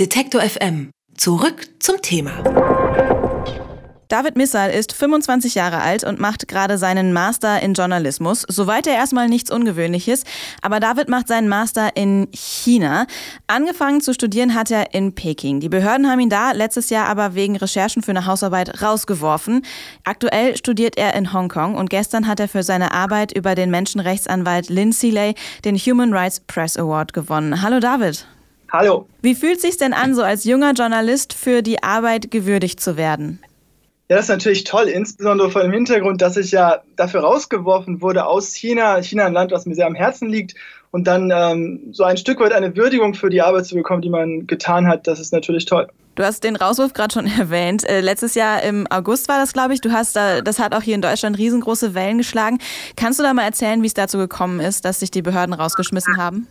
Detektor FM. Zurück zum Thema. David Missal ist 25 Jahre alt und macht gerade seinen Master in Journalismus. Soweit er erstmal nichts Ungewöhnliches. Aber David macht seinen Master in China. Angefangen zu studieren hat er in Peking. Die Behörden haben ihn da letztes Jahr aber wegen Recherchen für eine Hausarbeit rausgeworfen. Aktuell studiert er in Hongkong und gestern hat er für seine Arbeit über den Menschenrechtsanwalt Lin Seeley den Human Rights Press Award gewonnen. Hallo David. Hallo. Wie fühlt es sich denn an, so als junger Journalist für die Arbeit gewürdigt zu werden? Ja, das ist natürlich toll, insbesondere vor dem Hintergrund, dass ich ja dafür rausgeworfen wurde aus China. China ein Land, was mir sehr am Herzen liegt. Und dann ähm, so ein Stück weit eine Würdigung für die Arbeit zu bekommen, die man getan hat, das ist natürlich toll. Du hast den Rauswurf gerade schon erwähnt. Äh, letztes Jahr im August war das, glaube ich. Du hast da, das hat auch hier in Deutschland riesengroße Wellen geschlagen. Kannst du da mal erzählen, wie es dazu gekommen ist, dass sich die Behörden rausgeschmissen haben?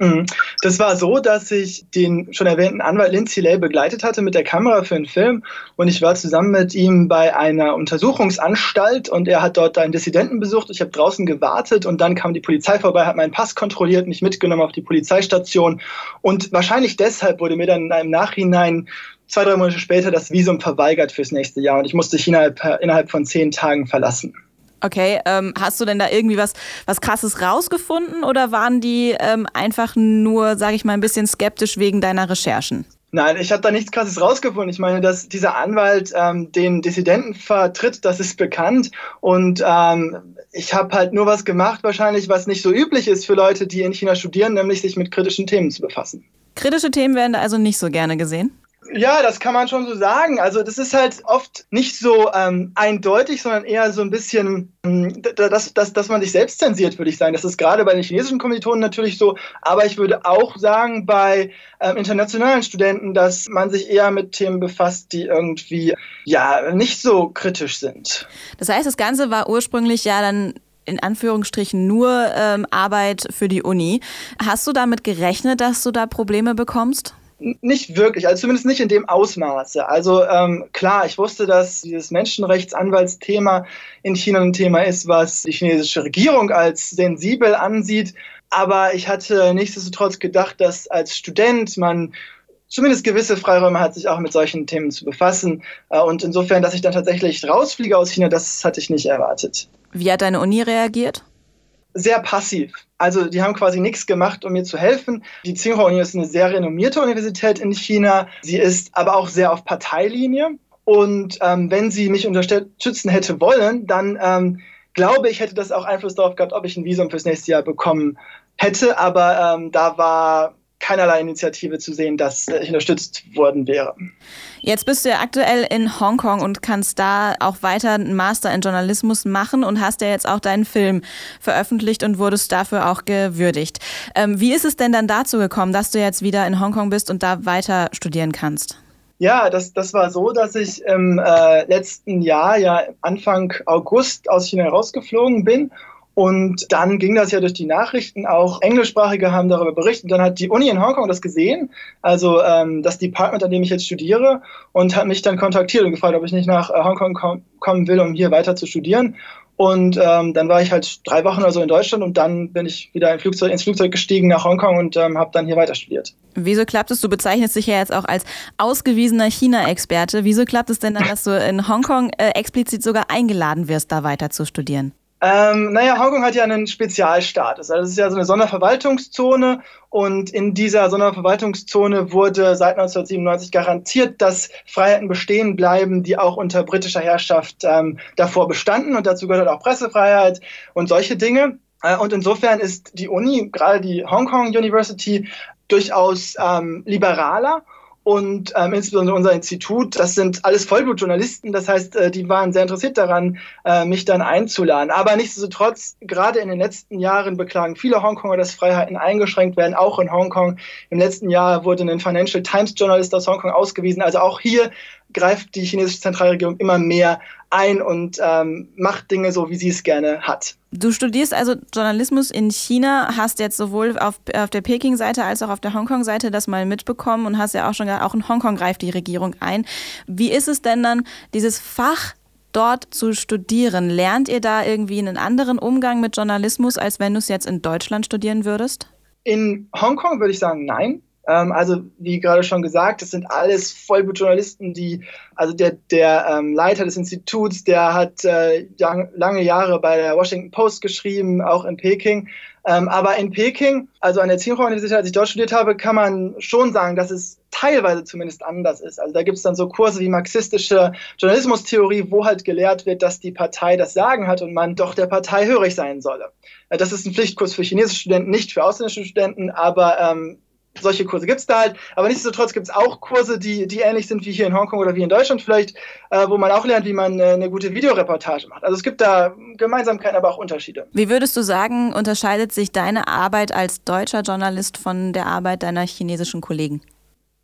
Mhm. Das war so, dass ich den schon erwähnten Anwalt Lindsay Lay begleitet hatte mit der Kamera für einen Film und ich war zusammen mit ihm bei einer Untersuchungsanstalt und er hat dort einen Dissidenten besucht. Ich habe draußen gewartet und dann kam die Polizei vorbei, hat meinen Pass kontrolliert, mich mitgenommen auf die Polizeistation und wahrscheinlich deshalb wurde mir dann im Nachhinein zwei, drei Monate später das Visum verweigert fürs nächste Jahr und ich musste China innerhalb von zehn Tagen verlassen. Okay, ähm, hast du denn da irgendwie was, was Krasses rausgefunden oder waren die ähm, einfach nur, sage ich mal, ein bisschen skeptisch wegen deiner Recherchen? Nein, ich habe da nichts Krasses rausgefunden. Ich meine, dass dieser Anwalt ähm, den Dissidenten vertritt, das ist bekannt. Und ähm, ich habe halt nur was gemacht, wahrscheinlich, was nicht so üblich ist für Leute, die in China studieren, nämlich sich mit kritischen Themen zu befassen. Kritische Themen werden da also nicht so gerne gesehen? Ja, das kann man schon so sagen. Also das ist halt oft nicht so ähm, eindeutig, sondern eher so ein bisschen, ähm, dass, dass, dass man sich selbst zensiert, würde ich sagen. Das ist gerade bei den chinesischen Kommilitonen natürlich so. Aber ich würde auch sagen, bei ähm, internationalen Studenten, dass man sich eher mit Themen befasst, die irgendwie ja nicht so kritisch sind. Das heißt, das Ganze war ursprünglich ja dann in Anführungsstrichen nur ähm, Arbeit für die Uni. Hast du damit gerechnet, dass du da Probleme bekommst? Nicht wirklich, also zumindest nicht in dem Ausmaße. Also ähm, klar, ich wusste, dass dieses Menschenrechtsanwaltsthema in China ein Thema ist, was die chinesische Regierung als sensibel ansieht. Aber ich hatte nichtsdestotrotz gedacht, dass als Student man zumindest gewisse Freiräume hat, sich auch mit solchen Themen zu befassen. Äh, und insofern, dass ich dann tatsächlich rausfliege aus China, das hatte ich nicht erwartet. Wie hat deine Uni reagiert? Sehr passiv. Also die haben quasi nichts gemacht, um mir zu helfen. Die Tsinghua-Uni ist eine sehr renommierte Universität in China. Sie ist aber auch sehr auf Parteilinie. Und ähm, wenn sie mich unterstützen hätte wollen, dann ähm, glaube ich, hätte das auch Einfluss darauf gehabt, ob ich ein Visum fürs nächste Jahr bekommen hätte. Aber ähm, da war keinerlei Initiative zu sehen, dass ich unterstützt worden wäre. Jetzt bist du ja aktuell in Hongkong und kannst da auch weiter einen Master in Journalismus machen und hast ja jetzt auch deinen Film veröffentlicht und wurdest dafür auch gewürdigt. Ähm, wie ist es denn dann dazu gekommen, dass du jetzt wieder in Hongkong bist und da weiter studieren kannst? Ja, das, das war so, dass ich im äh, letzten Jahr, ja Anfang August aus China rausgeflogen bin und dann ging das ja durch die Nachrichten, auch Englischsprachige haben darüber berichtet. Dann hat die Uni in Hongkong das gesehen, also ähm, das Department, an dem ich jetzt studiere, und hat mich dann kontaktiert und gefragt, ob ich nicht nach äh, Hongkong kom kommen will, um hier weiter zu studieren. Und ähm, dann war ich halt drei Wochen oder so in Deutschland und dann bin ich wieder in Flugzeug, ins Flugzeug gestiegen nach Hongkong und ähm, habe dann hier weiter studiert. Wieso klappt es? Du bezeichnest dich ja jetzt auch als ausgewiesener China-Experte. Wieso klappt es denn dann, dass du in Hongkong äh, explizit sogar eingeladen wirst, da weiter zu studieren? Ähm, naja, Hongkong hat ja einen Spezialstatus. Also es ist ja so eine Sonderverwaltungszone und in dieser Sonderverwaltungszone wurde seit 1997 garantiert, dass Freiheiten bestehen bleiben, die auch unter britischer Herrschaft ähm, davor bestanden. Und dazu gehört auch Pressefreiheit und solche Dinge. Äh, und insofern ist die Uni, gerade die Hong Kong University, durchaus ähm, liberaler und ähm, insbesondere unser Institut, das sind alles Vollblutjournalisten, das heißt, äh, die waren sehr interessiert daran, äh, mich dann einzuladen. Aber nichtsdestotrotz, gerade in den letzten Jahren beklagen viele Hongkonger, dass Freiheiten eingeschränkt werden, auch in Hongkong. Im letzten Jahr wurde ein Financial Times Journalist aus Hongkong ausgewiesen. Also auch hier greift die chinesische Zentralregierung immer mehr ein und ähm, macht Dinge so, wie sie es gerne hat. Du studierst also Journalismus in China, hast jetzt sowohl auf, auf der Peking-Seite als auch auf der Hongkong-Seite das mal mitbekommen und hast ja auch schon gesagt, auch in Hongkong greift die Regierung ein. Wie ist es denn dann, dieses Fach dort zu studieren? Lernt ihr da irgendwie einen anderen Umgang mit Journalismus, als wenn du es jetzt in Deutschland studieren würdest? In Hongkong würde ich sagen, nein. Ähm, also wie gerade schon gesagt, das sind alles Vollblutjournalisten, die, also der, der ähm, Leiter des Instituts, der hat äh, lange Jahre bei der Washington Post geschrieben, auch in Peking. Ähm, aber in Peking, also an der Tsinghua-Universität, als ich dort studiert habe, kann man schon sagen, dass es teilweise zumindest anders ist. Also da gibt es dann so Kurse wie marxistische Journalismustheorie, wo halt gelehrt wird, dass die Partei das Sagen hat und man doch der Partei hörig sein solle. Äh, das ist ein Pflichtkurs für chinesische Studenten, nicht für ausländische Studenten, aber ähm, solche Kurse gibt es da halt. Aber nichtsdestotrotz gibt es auch Kurse, die, die ähnlich sind wie hier in Hongkong oder wie in Deutschland vielleicht, äh, wo man auch lernt, wie man äh, eine gute Videoreportage macht. Also es gibt da Gemeinsamkeiten, aber auch Unterschiede. Wie würdest du sagen, unterscheidet sich deine Arbeit als deutscher Journalist von der Arbeit deiner chinesischen Kollegen?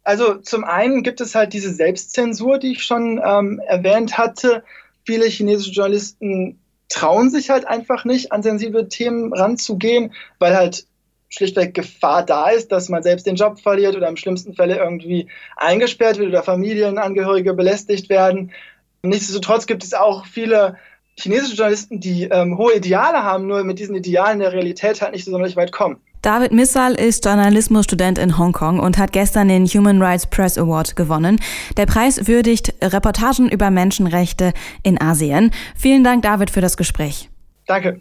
Also zum einen gibt es halt diese Selbstzensur, die ich schon ähm, erwähnt hatte. Viele chinesische Journalisten trauen sich halt einfach nicht, an sensible Themen ranzugehen, weil halt schlichtweg Gefahr da ist, dass man selbst den Job verliert oder im schlimmsten Falle irgendwie eingesperrt wird oder Familienangehörige belästigt werden. Nichtsdestotrotz gibt es auch viele chinesische Journalisten, die ähm, hohe Ideale haben, nur mit diesen Idealen der Realität halt nicht so sonderlich weit kommen. David Missal ist Journalismusstudent in Hongkong und hat gestern den Human Rights Press Award gewonnen. Der Preis würdigt Reportagen über Menschenrechte in Asien. Vielen Dank, David, für das Gespräch. Danke.